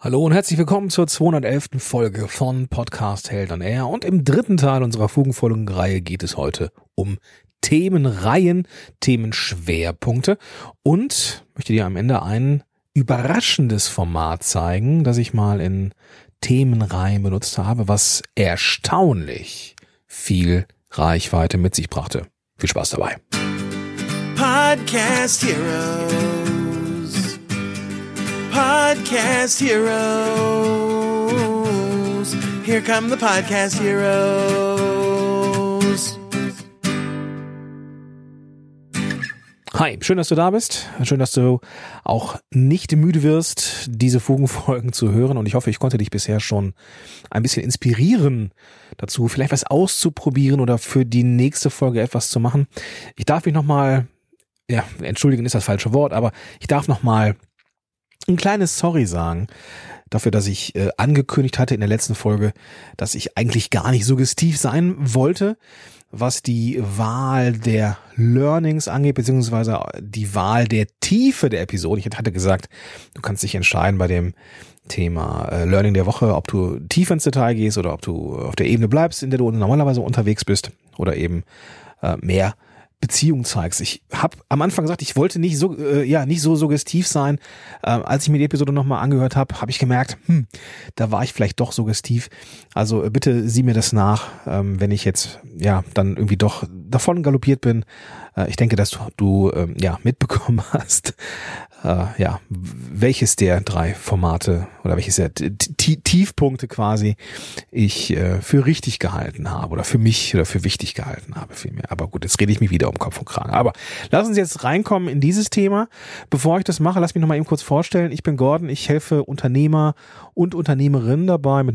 Hallo und herzlich willkommen zur 211. Folge von Podcast Held on Air. Und im dritten Teil unserer Fugenfolgenreihe geht es heute um Themenreihen, Themenschwerpunkte und möchte dir am Ende ein überraschendes Format zeigen, das ich mal in Themenreihen benutzt habe, was erstaunlich viel Reichweite mit sich brachte. Viel Spaß dabei. Podcast Heroes. Podcast Heroes. Here come the Podcast Heroes. Hi, schön, dass du da bist. Schön, dass du auch nicht müde wirst, diese Fugenfolgen zu hören. Und ich hoffe, ich konnte dich bisher schon ein bisschen inspirieren dazu, vielleicht was auszuprobieren oder für die nächste Folge etwas zu machen. Ich darf mich nochmal, ja, entschuldigen ist das falsche Wort, aber ich darf nochmal ein kleines Sorry sagen dafür, dass ich äh, angekündigt hatte in der letzten Folge, dass ich eigentlich gar nicht suggestiv sein wollte, was die Wahl der Learnings angeht, beziehungsweise die Wahl der Tiefe der Episode. Ich hatte gesagt, du kannst dich entscheiden bei dem Thema äh, Learning der Woche, ob du tief ins Detail gehst oder ob du auf der Ebene bleibst, in der du normalerweise unterwegs bist oder eben äh, mehr Beziehung zeigst. Ich habe am Anfang gesagt, ich wollte nicht so äh, ja nicht so suggestiv sein. Äh, als ich mir die Episode nochmal angehört habe, habe ich gemerkt, hm, da war ich vielleicht doch suggestiv. Also äh, bitte sieh mir das nach, ähm, wenn ich jetzt ja dann irgendwie doch davon galoppiert bin. Äh, ich denke, dass du, du ähm, ja mitbekommen hast, äh, ja, welches der drei Formate oder welches der Tiefpunkte quasi ich äh, für richtig gehalten habe oder für mich oder für wichtig gehalten habe vielmehr. Aber gut, jetzt rede ich mich wieder um Kopf und Kragen. Aber lass uns jetzt reinkommen in dieses Thema. Bevor ich das mache, lass mich noch mal eben kurz vorstellen. Ich bin Gordon, ich helfe Unternehmer und Unternehmerinnen dabei, mit,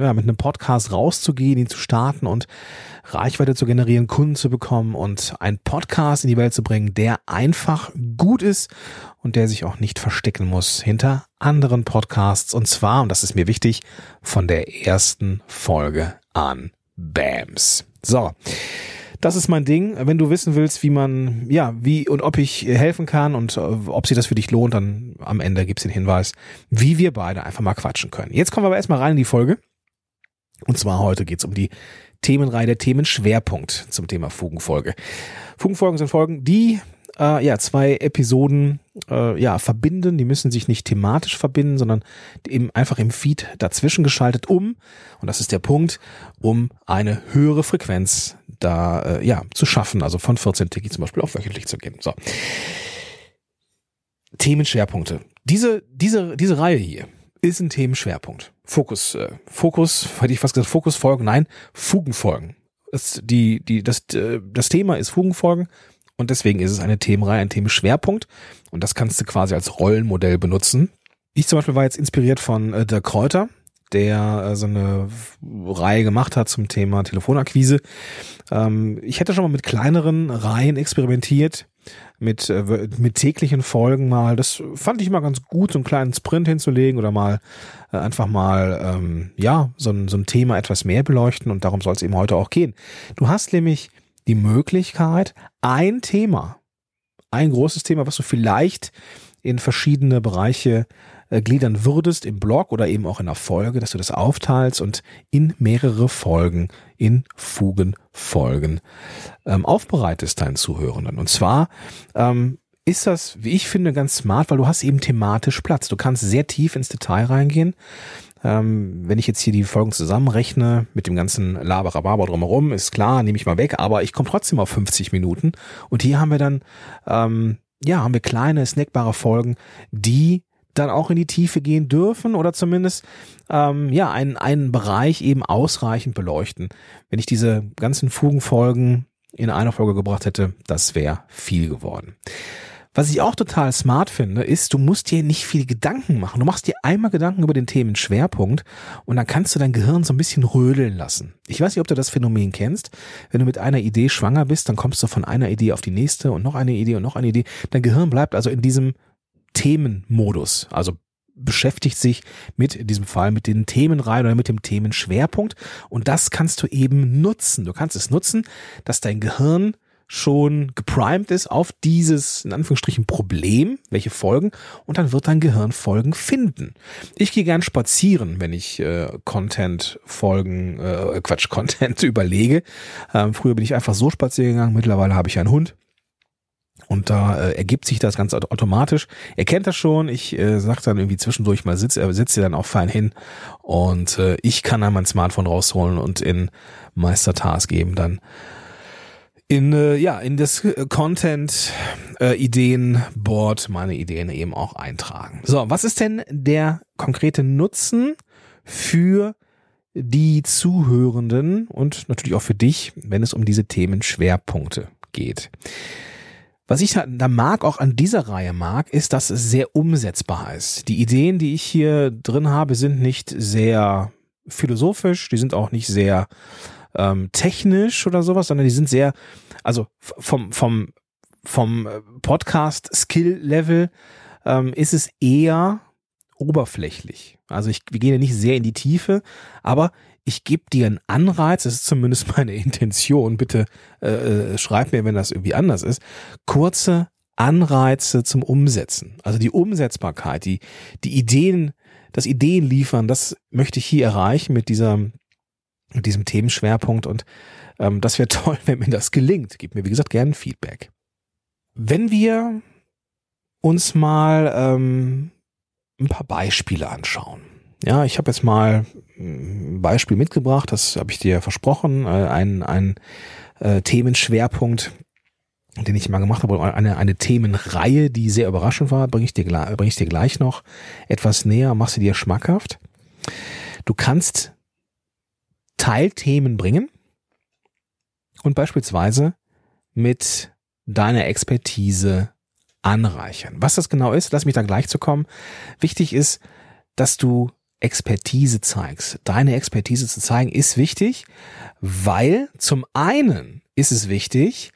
ja, mit einem Podcast rauszugehen, ihn zu starten und Reichweite zu generieren, Kunden zu bekommen und einen Podcast in die Welt zu bringen, der einfach gut ist und der sich auch nicht verstecken muss hinter anderen Podcasts. Und zwar, und das ist mir wichtig, von der ersten Folge an. Bams. So. Das ist mein Ding. Wenn du wissen willst, wie man, ja, wie und ob ich helfen kann und äh, ob sich das für dich lohnt, dann am Ende gibt's den Hinweis, wie wir beide einfach mal quatschen können. Jetzt kommen wir aber erstmal rein in die Folge. Und zwar heute geht's um die Themenreihe, der Themenschwerpunkt zum Thema Fugenfolge. Fugenfolgen sind Folgen, die äh, ja zwei Episoden äh, ja verbinden. Die müssen sich nicht thematisch verbinden, sondern eben einfach im Feed dazwischen geschaltet, um und das ist der Punkt, um eine höhere Frequenz da äh, ja zu schaffen. Also von 14 Tiki zum Beispiel auf wöchentlich zu gehen. So Themenschwerpunkte. Diese diese diese Reihe hier ist ein Themenschwerpunkt. Fokus, äh, Fokus, hätte ich fast gesagt, Fokusfolgen, nein, Fugenfolgen. Das, die, die, das, äh, das Thema ist Fugenfolgen und deswegen ist es eine Themenreihe, ein Themenschwerpunkt. Und das kannst du quasi als Rollenmodell benutzen. Ich zum Beispiel war jetzt inspiriert von äh, der Kräuter, der äh, so eine Reihe gemacht hat zum Thema Telefonakquise. Ähm, ich hätte schon mal mit kleineren Reihen experimentiert, mit, äh, mit täglichen Folgen mal. Das fand ich mal ganz gut, so einen kleinen Sprint hinzulegen oder mal äh, einfach mal, ähm, ja, so ein, so ein Thema etwas mehr beleuchten und darum soll es eben heute auch gehen. Du hast nämlich die Möglichkeit, ein Thema, ein großes Thema, was du vielleicht in verschiedene Bereiche äh, gliedern würdest im Blog oder eben auch in der Folge, dass du das aufteilst und in mehrere Folgen, in Fugenfolgen ähm, aufbereitest deinen Zuhörenden. Und zwar ähm, ist das, wie ich finde, ganz smart, weil du hast eben thematisch Platz. Du kannst sehr tief ins Detail reingehen. Ähm, wenn ich jetzt hier die Folgen zusammenrechne mit dem ganzen Laberababa drumherum, ist klar, nehme ich mal weg, aber ich komme trotzdem auf 50 Minuten. Und hier haben wir dann, ähm, ja, haben wir kleine, snackbare Folgen, die dann auch in die Tiefe gehen dürfen oder zumindest ähm, ja einen, einen Bereich eben ausreichend beleuchten. Wenn ich diese ganzen Fugenfolgen in einer Folge gebracht hätte, das wäre viel geworden. Was ich auch total smart finde, ist, du musst dir nicht viel Gedanken machen. Du machst dir einmal Gedanken über den Themenschwerpunkt und dann kannst du dein Gehirn so ein bisschen rödeln lassen. Ich weiß nicht, ob du das Phänomen kennst. Wenn du mit einer Idee schwanger bist, dann kommst du von einer Idee auf die nächste und noch eine Idee und noch eine Idee. Dein Gehirn bleibt also in diesem Themenmodus. Also beschäftigt sich mit in diesem Fall mit den Themenreihen oder mit dem Themenschwerpunkt und das kannst du eben nutzen. Du kannst es nutzen, dass dein Gehirn schon geprimed ist auf dieses, in Anführungsstrichen, Problem, welche Folgen, und dann wird dein Gehirn Folgen finden. Ich gehe gern spazieren, wenn ich äh, Content Folgen, äh, Quatsch, Content überlege. Ähm, früher bin ich einfach so spazieren gegangen, mittlerweile habe ich einen Hund. Und da äh, ergibt sich das ganz automatisch. Er kennt das schon. Ich äh, sage dann irgendwie zwischendurch mal Sitz, er sitzt hier dann auch fein hin. Und äh, ich kann dann mein Smartphone rausholen und in Meistertask geben dann in äh, ja in das Content äh, Ideenboard meine Ideen eben auch eintragen. So, was ist denn der konkrete Nutzen für die Zuhörenden und natürlich auch für dich, wenn es um diese Themenschwerpunkte geht? Was ich da mag, auch an dieser Reihe mag, ist, dass es sehr umsetzbar ist. Die Ideen, die ich hier drin habe, sind nicht sehr philosophisch, die sind auch nicht sehr ähm, technisch oder sowas, sondern die sind sehr, also vom, vom, vom äh, Podcast-Skill-Level ähm, ist es eher oberflächlich. Also ich, wir gehen ja nicht sehr in die Tiefe, aber ich gebe dir einen Anreiz, das ist zumindest meine Intention, bitte äh, äh, schreib mir, wenn das irgendwie anders ist, kurze Anreize zum Umsetzen. Also die Umsetzbarkeit, die, die Ideen, das Ideen liefern, das möchte ich hier erreichen mit dieser mit diesem Themenschwerpunkt und ähm, das wäre toll, wenn mir das gelingt. Gib mir, wie gesagt, gerne Feedback. Wenn wir uns mal ähm, ein paar Beispiele anschauen. Ja, ich habe jetzt mal ein Beispiel mitgebracht, das habe ich dir versprochen, äh, ein, ein äh, Themenschwerpunkt, den ich mal gemacht habe, eine, eine Themenreihe, die sehr überraschend war, bringe ich, dir, bring ich dir gleich noch etwas näher, machst du dir schmackhaft. Du kannst Teilthemen bringen und beispielsweise mit deiner Expertise anreichern. Was das genau ist, lass mich da gleich zu kommen. Wichtig ist, dass du Expertise zeigst. Deine Expertise zu zeigen ist wichtig, weil zum einen ist es wichtig,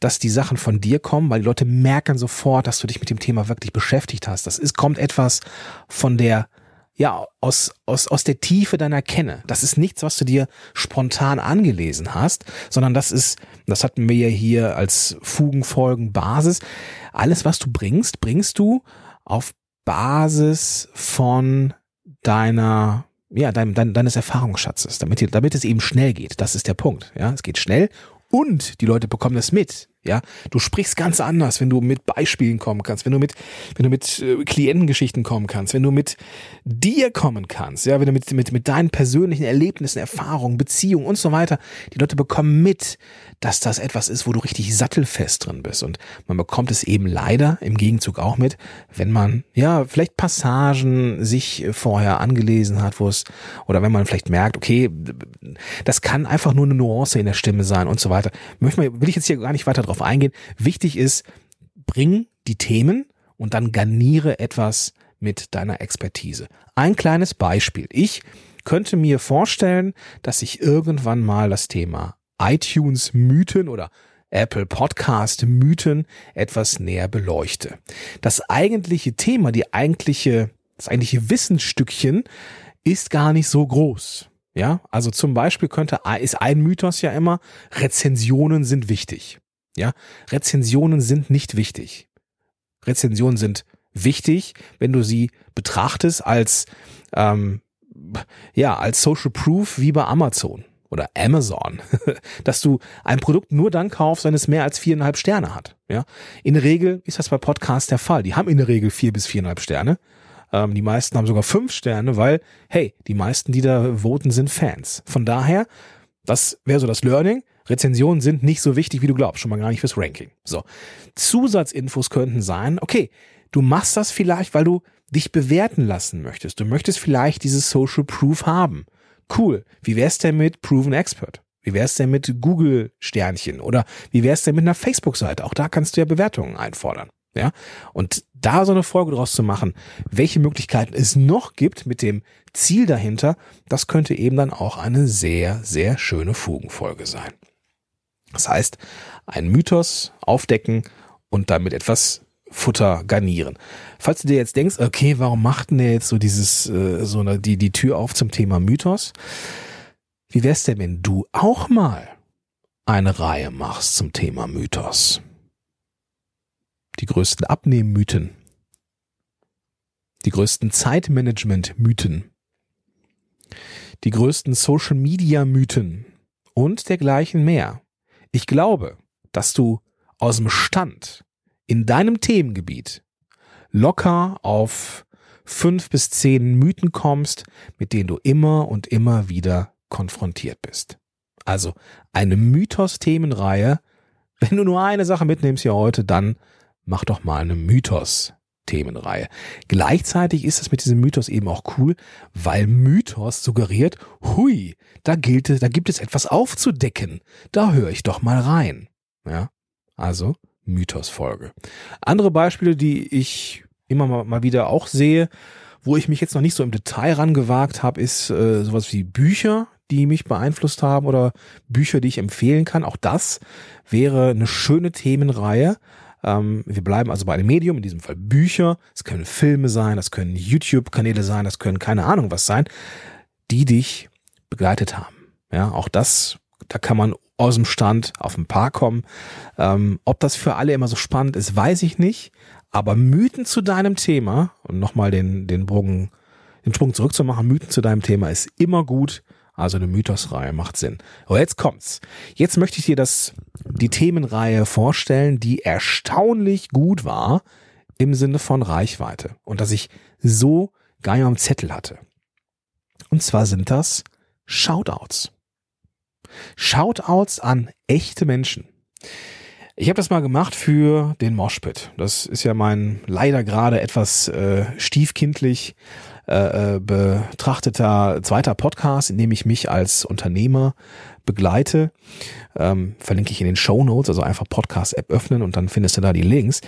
dass die Sachen von dir kommen, weil die Leute merken sofort, dass du dich mit dem Thema wirklich beschäftigt hast. Das ist, kommt etwas von der ja, aus, aus, aus der Tiefe deiner Kenne. Das ist nichts, was du dir spontan angelesen hast, sondern das ist, das hatten wir ja hier als Fugenfolgen Basis. Alles, was du bringst, bringst du auf Basis von deiner, ja, dein, dein, deines Erfahrungsschatzes, damit, damit es eben schnell geht. Das ist der Punkt. Ja, es geht schnell und die Leute bekommen das mit. Ja, du sprichst ganz anders, wenn du mit Beispielen kommen kannst, wenn du mit, wenn du mit äh, Klientengeschichten kommen kannst, wenn du mit dir kommen kannst, ja, wenn du mit, mit, mit deinen persönlichen Erlebnissen, Erfahrungen, Beziehungen und so weiter, die Leute bekommen mit, dass das etwas ist, wo du richtig sattelfest drin bist. Und man bekommt es eben leider im Gegenzug auch mit, wenn man, ja, vielleicht Passagen sich vorher angelesen hat, wo es, oder wenn man vielleicht merkt, okay, das kann einfach nur eine Nuance in der Stimme sein und so weiter. Möchte man, will ich jetzt hier gar nicht weiter drauf drauf eingehen. Wichtig ist, bring die Themen und dann garniere etwas mit deiner Expertise. Ein kleines Beispiel. Ich könnte mir vorstellen, dass ich irgendwann mal das Thema iTunes Mythen oder Apple Podcast Mythen etwas näher beleuchte. Das eigentliche Thema, die eigentliche, das eigentliche Wissensstückchen ist gar nicht so groß. Ja, also zum Beispiel könnte, ist ein Mythos ja immer, Rezensionen sind wichtig. Ja, Rezensionen sind nicht wichtig. Rezensionen sind wichtig, wenn du sie betrachtest als ähm, ja als Social Proof wie bei Amazon oder Amazon, dass du ein Produkt nur dann kaufst, wenn es mehr als viereinhalb Sterne hat. Ja, in der Regel ist das bei Podcasts der Fall. Die haben in der Regel vier bis viereinhalb Sterne. Ähm, die meisten haben sogar fünf Sterne, weil hey, die meisten, die da voten, sind Fans. Von daher, das wäre so das Learning. Rezensionen sind nicht so wichtig, wie du glaubst, schon mal gar nicht fürs Ranking. So. Zusatzinfos könnten sein, okay, du machst das vielleicht, weil du dich bewerten lassen möchtest. Du möchtest vielleicht dieses Social Proof haben. Cool. Wie wär's denn mit Proven Expert? Wie wär's denn mit Google Sternchen? Oder wie wär's denn mit einer Facebook-Seite? Auch da kannst du ja Bewertungen einfordern. Ja, und da so eine Folge draus zu machen, welche Möglichkeiten es noch gibt mit dem Ziel dahinter, das könnte eben dann auch eine sehr, sehr schöne Fugenfolge sein. Das heißt, einen Mythos aufdecken und damit etwas Futter garnieren. Falls du dir jetzt denkst, okay, warum macht denn der jetzt so dieses, äh, so eine, die, die Tür auf zum Thema Mythos? Wie wär's denn, wenn du auch mal eine Reihe machst zum Thema Mythos. Die größten Abnehmmythen. Die größten Zeitmanagement-Mythen. Die größten Social-Media-Mythen und dergleichen mehr. Ich glaube, dass du aus dem Stand in deinem Themengebiet locker auf fünf bis zehn Mythen kommst, mit denen du immer und immer wieder konfrontiert bist. Also eine Mythos-Themenreihe. Wenn du nur eine Sache mitnimmst hier heute, dann mach doch mal eine Mythos. Themenreihe. Gleichzeitig ist es mit diesem Mythos eben auch cool, weil Mythos suggeriert, hui, da gilt es, da gibt es etwas aufzudecken. Da höre ich doch mal rein. Ja, also Mythos-Folge. Andere Beispiele, die ich immer mal wieder auch sehe, wo ich mich jetzt noch nicht so im Detail rangewagt habe, ist äh, sowas wie Bücher, die mich beeinflusst haben oder Bücher, die ich empfehlen kann. Auch das wäre eine schöne Themenreihe. Ähm, wir bleiben also bei einem Medium, in diesem Fall Bücher. Es können Filme sein, das können YouTube-Kanäle sein, das können keine Ahnung was sein, die dich begleitet haben. Ja, auch das, da kann man aus dem Stand auf ein paar kommen. Ähm, ob das für alle immer so spannend ist, weiß ich nicht. Aber Mythen zu deinem Thema, und nochmal den, den Bogen, den Sprung zurückzumachen, Mythen zu deinem Thema ist immer gut. Also eine Mythosreihe macht Sinn. Aber jetzt kommt's. Jetzt möchte ich dir das, die Themenreihe vorstellen, die erstaunlich gut war im Sinne von Reichweite und dass ich so nicht am Zettel hatte. Und zwar sind das Shoutouts. Shoutouts an echte Menschen. Ich habe das mal gemacht für den Moshpit. Das ist ja mein leider gerade etwas äh, stiefkindlich äh, äh, betrachteter zweiter Podcast, in dem ich mich als Unternehmer begleite. Ähm, verlinke ich in den Show Notes, also einfach Podcast-App öffnen und dann findest du da die Links.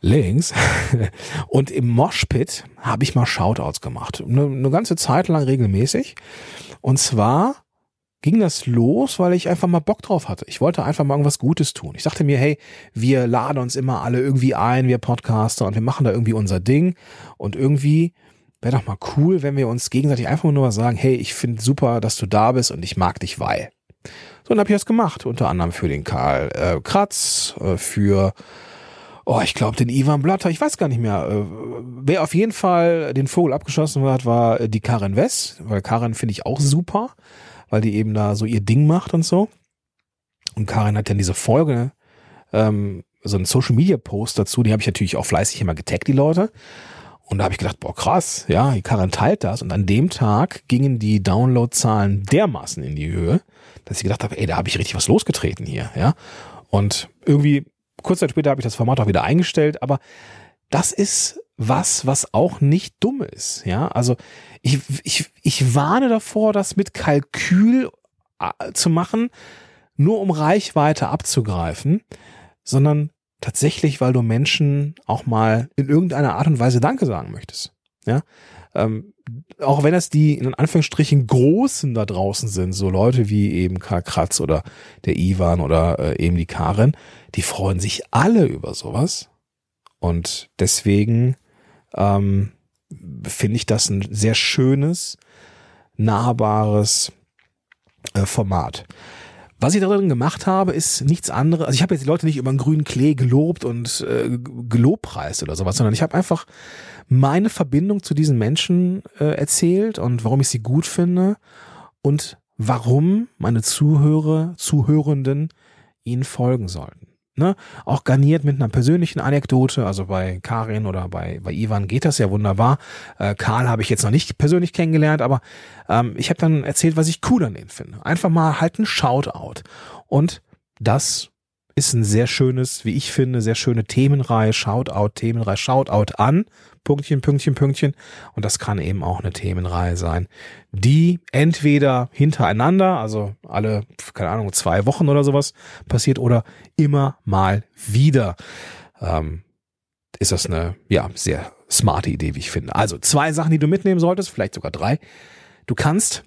Links. Und im Moshpit habe ich mal Shoutouts gemacht. Eine, eine ganze Zeit lang regelmäßig. Und zwar ging das los, weil ich einfach mal Bock drauf hatte. Ich wollte einfach mal irgendwas Gutes tun. Ich dachte mir, hey, wir laden uns immer alle irgendwie ein, wir Podcaster, und wir machen da irgendwie unser Ding. Und irgendwie wäre doch mal cool, wenn wir uns gegenseitig einfach nur mal sagen, hey, ich finde super, dass du da bist und ich mag dich, weil. So, dann habe ich das gemacht, unter anderem für den Karl äh, Kratz, äh, für oh, ich glaube, den Ivan Blatter, ich weiß gar nicht mehr. Äh, wer auf jeden Fall den Vogel abgeschossen hat, war die Karin West, weil Karin finde ich auch super weil die eben da so ihr Ding macht und so. Und Karin hat dann diese Folge, ähm, so einen Social Media Post dazu, die habe ich natürlich auch fleißig immer getaggt, die Leute. Und da habe ich gedacht, boah, krass, ja, die Karin teilt das. Und an dem Tag gingen die Downloadzahlen dermaßen in die Höhe, dass ich gedacht habe, ey, da habe ich richtig was losgetreten hier, ja. Und irgendwie, kurz Zeit später habe ich das Format auch wieder eingestellt, aber das ist was, was auch nicht dumm ist, ja. Also ich, ich, ich warne davor, das mit Kalkül äh, zu machen, nur um Reichweite abzugreifen, sondern tatsächlich, weil du Menschen auch mal in irgendeiner Art und Weise Danke sagen möchtest. Ja, ähm, auch wenn das die in Anführungsstrichen Großen da draußen sind, so Leute wie eben Karl Kratz oder der Ivan oder äh, eben die Karin, die freuen sich alle über sowas. Und deswegen ähm, finde ich das ein sehr schönes, nahbares äh, Format. Was ich darin gemacht habe, ist nichts anderes. Also ich habe jetzt die Leute nicht über einen grünen Klee gelobt und äh, gelobpreist oder sowas, sondern ich habe einfach meine Verbindung zu diesen Menschen äh, erzählt und warum ich sie gut finde und warum meine Zuhörer, Zuhörenden ihnen folgen sollten. Ne? Auch garniert mit einer persönlichen Anekdote. Also bei Karin oder bei, bei Ivan geht das ja wunderbar. Äh, Karl habe ich jetzt noch nicht persönlich kennengelernt, aber ähm, ich habe dann erzählt, was ich cool an denen finde. Einfach mal halt ein Shoutout. Und das ist ein sehr schönes, wie ich finde, sehr schöne Themenreihe, Shoutout, Themenreihe, Shoutout an, Pünktchen, Pünktchen, Pünktchen. Und das kann eben auch eine Themenreihe sein, die entweder hintereinander, also alle, keine Ahnung, zwei Wochen oder sowas passiert oder immer mal wieder. Ähm, ist das eine, ja, sehr smarte Idee, wie ich finde. Also zwei Sachen, die du mitnehmen solltest, vielleicht sogar drei. Du kannst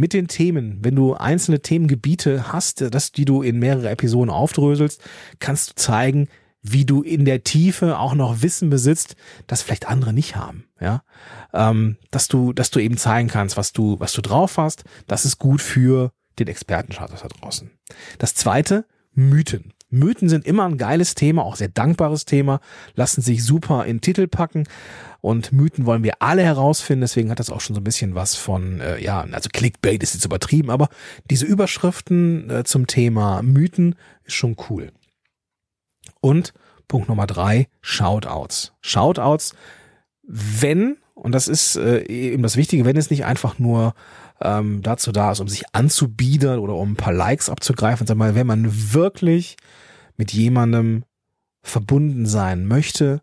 mit den Themen, wenn du einzelne Themengebiete hast, dass die du in mehrere Episoden aufdröselst, kannst du zeigen, wie du in der Tiefe auch noch Wissen besitzt, das vielleicht andere nicht haben, ja, ähm, dass du, dass du eben zeigen kannst, was du, was du drauf hast. Das ist gut für den Expertenstatus da draußen. Das zweite, Mythen. Mythen sind immer ein geiles Thema, auch sehr dankbares Thema, lassen sich super in Titel packen und Mythen wollen wir alle herausfinden, deswegen hat das auch schon so ein bisschen was von, äh, ja, also Clickbait ist jetzt übertrieben, aber diese Überschriften äh, zum Thema Mythen ist schon cool. Und Punkt Nummer drei, Shoutouts. Shoutouts, wenn, und das ist äh, eben das Wichtige, wenn es nicht einfach nur ähm, dazu da ist, um sich anzubiedern oder um ein paar Likes abzugreifen, sag mal, wenn man wirklich mit jemandem verbunden sein möchte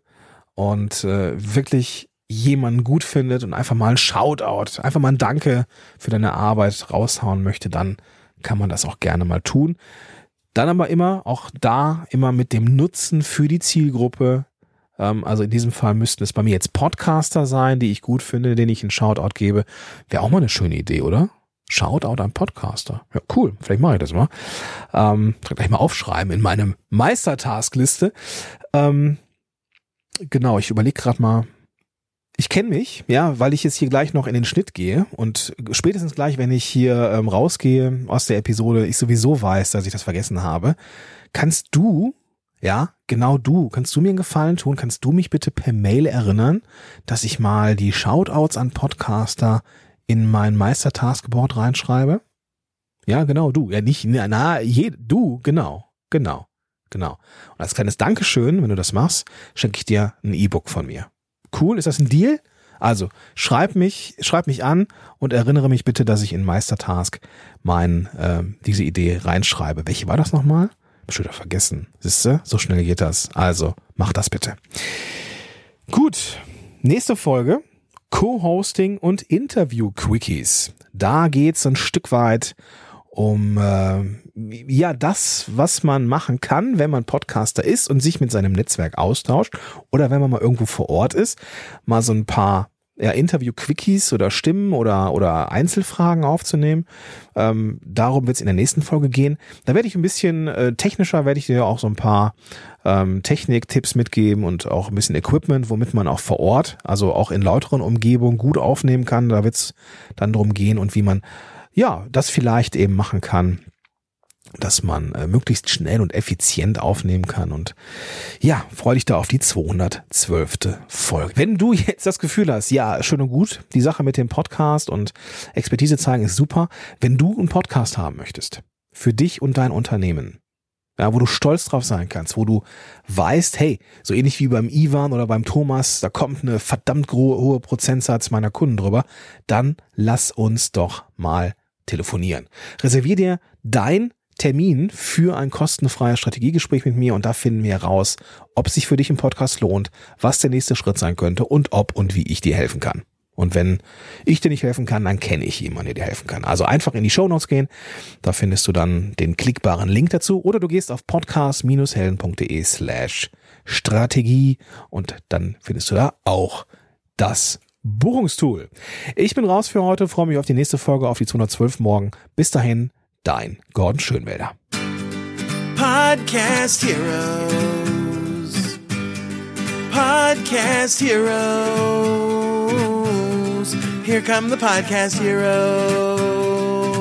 und äh, wirklich jemanden gut findet und einfach mal ein Shoutout, einfach mal ein Danke für deine Arbeit raushauen möchte, dann kann man das auch gerne mal tun. Dann aber immer, auch da immer mit dem Nutzen für die Zielgruppe. Ähm, also in diesem Fall müssten es bei mir jetzt Podcaster sein, die ich gut finde, denen ich einen Shoutout gebe. Wäre auch mal eine schöne Idee, oder? Shoutout an Podcaster. Ja, cool. Vielleicht mache ich das mal. Ähm, gleich mal aufschreiben in meinem Meistertaskliste. Ähm, genau, ich überlege gerade mal, ich kenne mich, ja, weil ich jetzt hier gleich noch in den Schnitt gehe und spätestens gleich, wenn ich hier ähm, rausgehe aus der Episode, ich sowieso weiß, dass ich das vergessen habe. Kannst du, ja, genau du, kannst du mir einen Gefallen tun? Kannst du mich bitte per Mail erinnern, dass ich mal die Shoutouts an Podcaster in mein Meister-Taskboard reinschreibe? Ja, genau, du. Ja, nicht, na, je, du, genau, genau, genau. Und als kleines Dankeschön, wenn du das machst, schenke ich dir ein E-Book von mir. Cool, ist das ein Deal? Also, schreib mich, schreib mich an und erinnere mich bitte, dass ich in Meistertask mein, äh, diese Idee reinschreibe. Welche war das nochmal? Hab schon wieder vergessen. Siehste, so schnell geht das. Also, mach das bitte. Gut, nächste Folge. Co-Hosting und Interview-Quickies. Da geht's ein Stück weit um äh, ja das, was man machen kann, wenn man Podcaster ist und sich mit seinem Netzwerk austauscht oder wenn man mal irgendwo vor Ort ist, mal so ein paar ja, Interview-Quickies oder Stimmen oder, oder Einzelfragen aufzunehmen. Ähm, darum wird es in der nächsten Folge gehen. Da werde ich ein bisschen äh, technischer, werde ich dir auch so ein paar ähm, Technik-Tipps mitgeben und auch ein bisschen Equipment, womit man auch vor Ort, also auch in lauteren Umgebungen gut aufnehmen kann. Da wird es dann drum gehen und wie man ja das vielleicht eben machen kann dass man äh, möglichst schnell und effizient aufnehmen kann. Und ja, freue dich da auf die 212. Folge. Wenn du jetzt das Gefühl hast, ja, schön und gut, die Sache mit dem Podcast und Expertise zeigen ist super. Wenn du einen Podcast haben möchtest, für dich und dein Unternehmen, ja, wo du stolz drauf sein kannst, wo du weißt, hey, so ähnlich wie beim Ivan oder beim Thomas, da kommt eine verdammt hohe Prozentsatz meiner Kunden drüber, dann lass uns doch mal telefonieren. Reservier dir dein Termin für ein kostenfreies Strategiegespräch mit mir und da finden wir raus, ob sich für dich im Podcast lohnt, was der nächste Schritt sein könnte und ob und wie ich dir helfen kann. Und wenn ich dir nicht helfen kann, dann kenne ich jemanden, der dir helfen kann. Also einfach in die Show Notes gehen, da findest du dann den klickbaren Link dazu oder du gehst auf podcast-helden.de slash Strategie und dann findest du da auch das Buchungstool. Ich bin raus für heute, freue mich auf die nächste Folge, auf die 212 morgen. Bis dahin, Dein Gordon Schönwälder. Podcast Heroes. Podcast Heroes. Here come the Podcast Heroes.